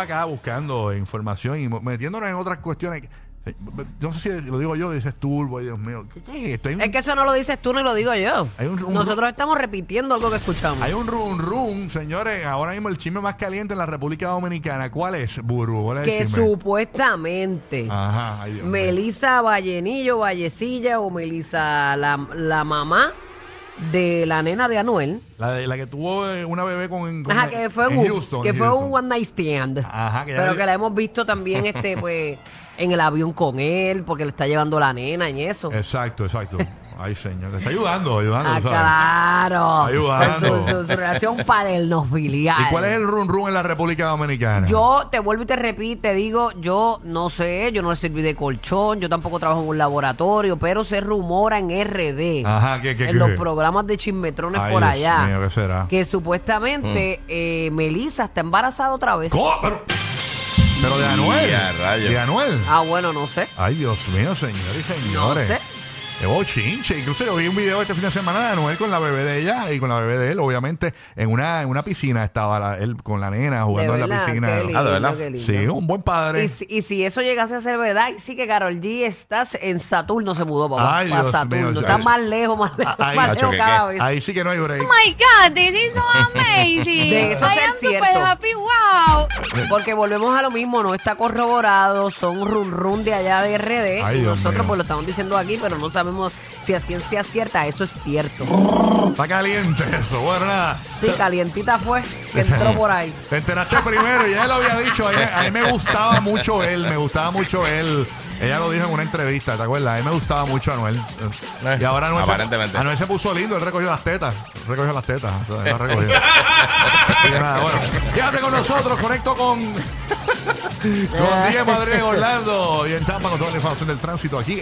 acá buscando información y metiéndonos en otras cuestiones. No sé si lo digo yo, dices ay Dios mío. ¿Qué, qué es esto? Un, Es que eso no lo dices tú ni lo digo yo. Hay un- un- Nosotros estamos repitiendo algo que escuchamos. hay un run run, señores. Ahora mismo el chisme más caliente en la República Dominicana. ¿Cuál es, Burbu? ¿Cuál es que supuestamente Ajá, ay. Melisa Vallenillo, Vallecilla o Melisa, la, la mamá de la nena de Anuel. La, de- la que tuvo eh, una bebé con. con- Ajá, que fue, en un- Houston, que en fue Houston. un one night stand. Ajá, que ya pero le- que la hemos visto también este pues en el avión con él porque le está llevando la nena y eso. Exacto, exacto. Ay, señor. Le está ayudando, ayudando. Ah, ¿sabes? claro. Ayudando. Su, su- su relación paterno-filial. ¿Y cuál es el run run en la República Dominicana? Yo te vuelvo y te repito, te digo, yo no sé, yo no le serví de colchón, yo tampoco trabajo en un laboratorio, pero se rumora en RD, Ajá, ¿qué, qué, en qué? los programas de chismetrones Ay, por Dios allá, mío, ¿qué será? que supuestamente eh, Melissa está embarazada otra vez. ¿Cómo? Pero, de Anuel. Y a rayos. De Anuel. Ah, bueno, no sé. Ay, Dios mío, señores y No señores. sé. Qué bochinche. Incluso yo vi un video este fin de semana de Anuel con la bebé de ella y con la bebé de él, obviamente, en una, en una piscina estaba la- él con la nena jugando De en la verdad, piscina. qué lindo, Ah, ¿de verdad? qué lindo. Sí, un buen padre. Y si, y si eso llegase a ser verdad, y sí que Carol G estás en Saturno se mudó papá, Ay, para Dios Saturno. mío, Está ay. más lejos, más lejos, Ay, más macho, lejos ¿qué, cada qué? vez. Ahí sí que no hay break. Oh my God, this is so amazing. De eso I ser am super cierto. happy. Wow. Porque volvemos a lo mismo, no está corroborado, son run run de allá de RD. Ay, y Dios nosotros mío. pues lo estamos diciendo aquí, pero no sabemos si a ciencia cierta eso es cierto. Está caliente eso. Bueno, nada. Sí, calientita fue que entró por ahí. Te enteraste primero y ella lo había dicho. A mí, a mí me gustaba mucho él, me gustaba mucho él. Ella lo dijo en una entrevista, ¿te acuerdas? A mí me gustaba mucho Anuel. Y ahora Anuel, aparentemente. Se, Anuel se puso lindo, él recogió las tetas. Recogió las tetas. o sea, las recogió. Así que nada, bueno. Quédate con nosotros, conecto con. con Diego Madrid Orlando y en Tampa con toda la información del tránsito aquí.